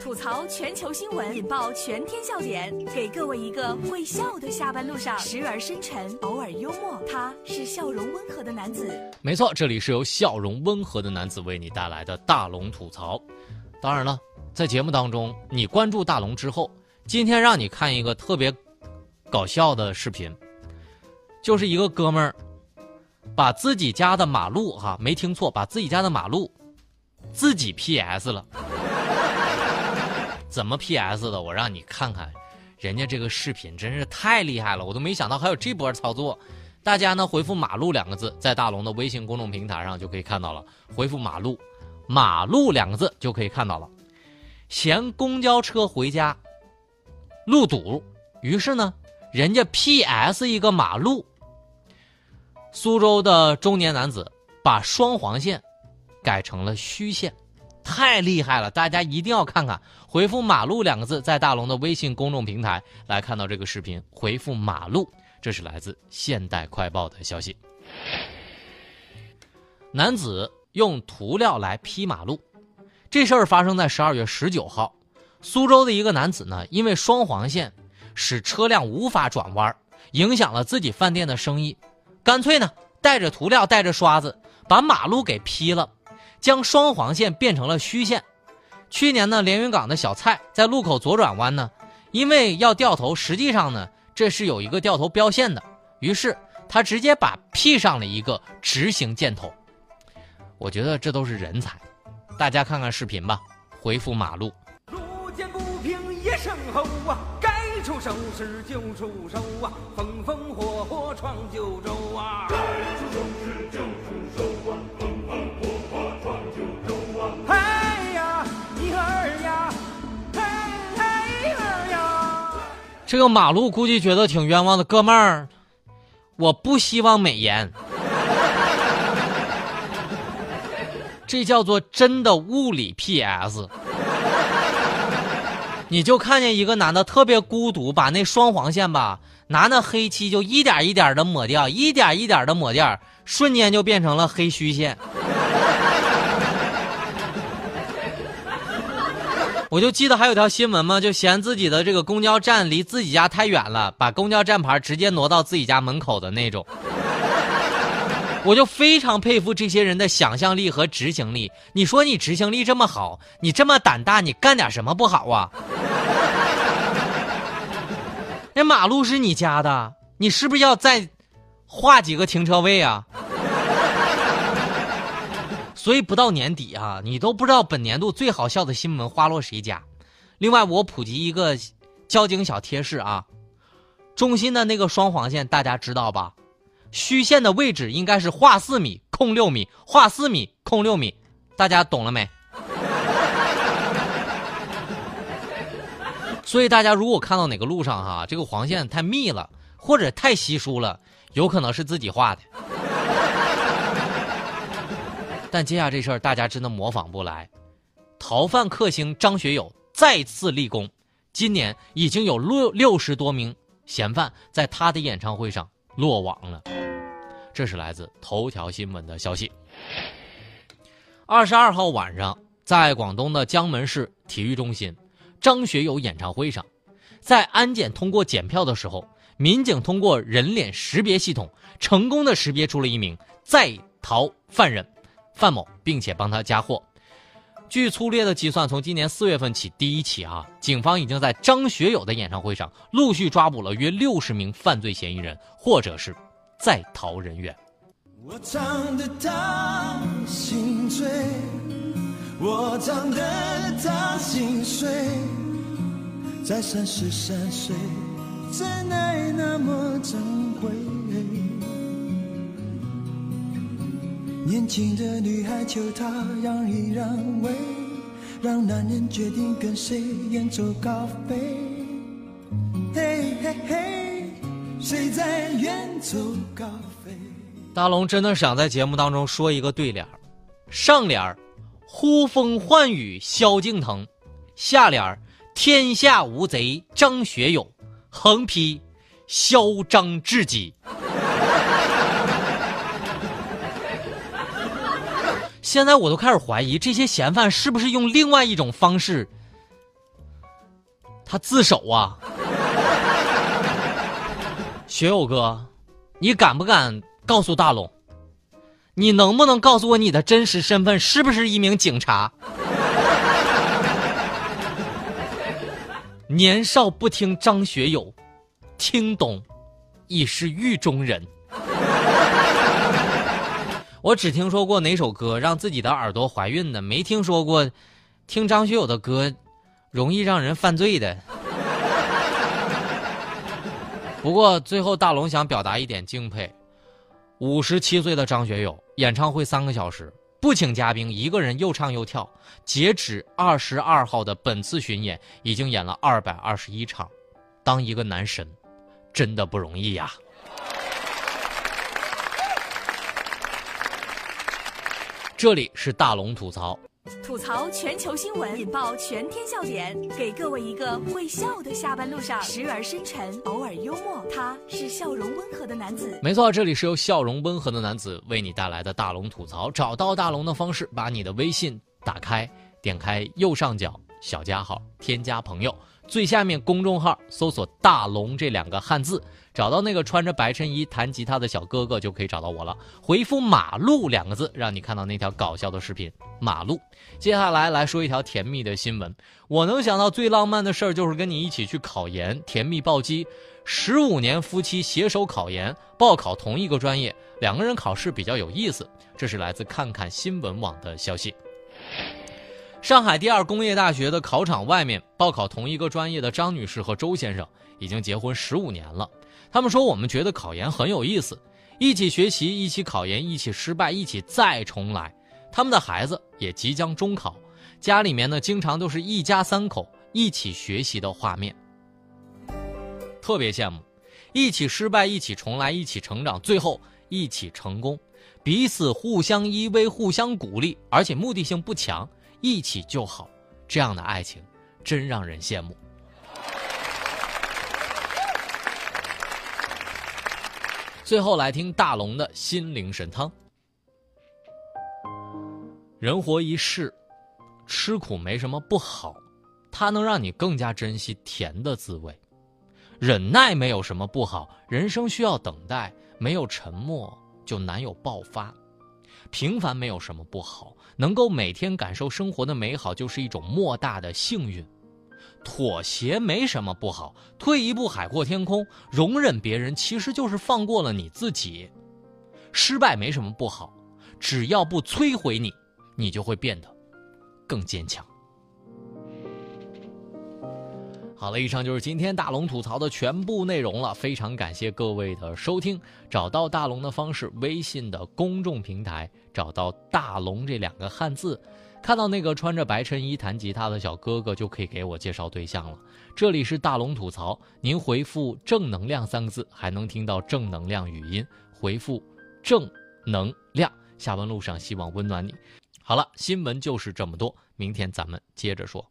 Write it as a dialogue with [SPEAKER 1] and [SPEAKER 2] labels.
[SPEAKER 1] 吐槽全球新闻，引爆全天笑点，给各位一个会笑的下班路上，时而深沉，偶尔幽默。他是笑容温和的男子。
[SPEAKER 2] 没错，这里是由笑容温和的男子为你带来的大龙吐槽。当然了，在节目当中，你关注大龙之后，今天让你看一个特别搞笑的视频，就是一个哥们儿把自己家的马路哈，没听错，把自己家的马路自己 PS 了。怎么 PS 的？我让你看看，人家这个视频真是太厉害了，我都没想到还有这波操作。大家呢回复“马路”两个字，在大龙的微信公众平台上就可以看到了。回复“马路”，“马路”两个字就可以看到了。嫌公交车回家路堵，于是呢，人家 PS 一个马路。苏州的中年男子把双黄线改成了虚线。太厉害了！大家一定要看看。回复“马路”两个字，在大龙的微信公众平台来看到这个视频。回复“马路”，这是来自现代快报的消息。男子用涂料来劈马路，这事儿发生在十二月十九号。苏州的一个男子呢，因为双黄线使车辆无法转弯，影响了自己饭店的生意，干脆呢带着涂料、带着刷子把马路给劈了。将双黄线变成了虚线。去年呢，连云港的小蔡在路口左转弯呢，因为要掉头，实际上呢，这是有一个掉头标线的，于是他直接把 P 上了一个直行箭头。我觉得这都是人才，大家看看视频吧。回复马路。路见不平一声吼啊，该出手时就出手啊，风风火火闯九州啊。这个马路估计觉得挺冤枉的，哥们儿，我不希望美颜，这叫做真的物理 PS。你就看见一个男的特别孤独，把那双黄线吧，拿那黑漆就一点一点的抹掉，一点一点的抹掉，瞬间就变成了黑虚线。我就记得还有条新闻嘛，就嫌自己的这个公交站离自己家太远了，把公交站牌直接挪到自己家门口的那种。我就非常佩服这些人的想象力和执行力。你说你执行力这么好，你这么胆大，你干点什么不好啊？那马路是你家的，你是不是要再画几个停车位啊？所以不到年底啊，你都不知道本年度最好笑的新闻花落谁家。另外，我普及一个交警小贴士啊，中心的那个双黄线大家知道吧？虚线的位置应该是画四米空六米，画四米空六米，大家懂了没？所以大家如果看到哪个路上哈，这个黄线太密了，或者太稀疏了，有可能是自己画的。但接下这事儿，大家真的模仿不来。逃犯克星张学友再次立功，今年已经有六六十多名嫌犯在他的演唱会上落网了。这是来自头条新闻的消息。二十二号晚上，在广东的江门市体育中心，张学友演唱会上，在安检通过检票的时候，民警通过人脸识别系统，成功的识别出了一名在逃犯人。范某，并且帮他加货。据粗略的计算，从今年四月份起第一起啊，警方已经在张学友的演唱会上陆续抓捕了约六十名犯罪嫌疑人或者是在逃人员。我唱的他心醉，我唱的他心碎，在三十三岁，真爱那么珍贵。年轻的女孩求他让一让位，让男人决定跟谁远走高飞。嘿嘿嘿，谁在远走高飞？大龙真的想在节目当中说一个对联上联儿呼风唤雨萧敬腾，下联儿天下无贼张学友，横批嚣张至极。现在我都开始怀疑这些嫌犯是不是用另外一种方式他自首啊！学友哥，你敢不敢告诉大龙？你能不能告诉我你的真实身份是不是一名警察？年少不听张学友，听懂已是狱中人。我只听说过哪首歌让自己的耳朵怀孕的，没听说过听张学友的歌容易让人犯罪的。不过最后大龙想表达一点敬佩：五十七岁的张学友，演唱会三个小时。不请嘉宾，一个人又唱又跳。截止二十二号的本次巡演，已经演了二百二十一场。当一个男神，真的不容易呀。这里是大龙吐槽。
[SPEAKER 1] 吐槽全球新闻，引爆全天笑点，给各位一个会笑的下班路上，时而深沉，偶尔幽默。他是笑容温和的男子。
[SPEAKER 2] 没错，这里是由笑容温和的男子为你带来的大龙吐槽。找到大龙的方式，把你的微信打开，点开右上角小加号，添加朋友，最下面公众号搜索“大龙”这两个汉字。找到那个穿着白衬衣弹吉他的小哥哥，就可以找到我了。回复“马路”两个字，让你看到那条搞笑的视频。马路，接下来来说一条甜蜜的新闻。我能想到最浪漫的事儿，就是跟你一起去考研，甜蜜暴击。十五年夫妻携手考研，报考同一个专业，两个人考试比较有意思。这是来自看看新闻网的消息。上海第二工业大学的考场外面，报考同一个专业的张女士和周先生已经结婚十五年了。他们说：“我们觉得考研很有意思，一起学习，一起考研，一起失败，一起再重来。他们的孩子也即将中考，家里面呢，经常都是一家三口一起学习的画面，特别羡慕，一起失败，一起重来，一起成长，最后一起成功，彼此互相依偎，互相鼓励，而且目的性不强，一起就好，这样的爱情真让人羡慕。”最后来听大龙的心灵神汤。人活一世，吃苦没什么不好，它能让你更加珍惜甜的滋味。忍耐没有什么不好，人生需要等待，没有沉默就难有爆发。平凡没有什么不好，能够每天感受生活的美好，就是一种莫大的幸运。妥协没什么不好，退一步海阔天空。容忍别人其实就是放过了你自己。失败没什么不好，只要不摧毁你，你就会变得更坚强。好了，以上就是今天大龙吐槽的全部内容了。非常感谢各位的收听。找到大龙的方式：微信的公众平台，找到“大龙”这两个汉字。看到那个穿着白衬衣弹吉他的小哥哥，就可以给我介绍对象了。这里是大龙吐槽，您回复“正能量”三个字，还能听到正能量语音。回复“正能量”，下班路上希望温暖你。好了，新闻就是这么多，明天咱们接着说。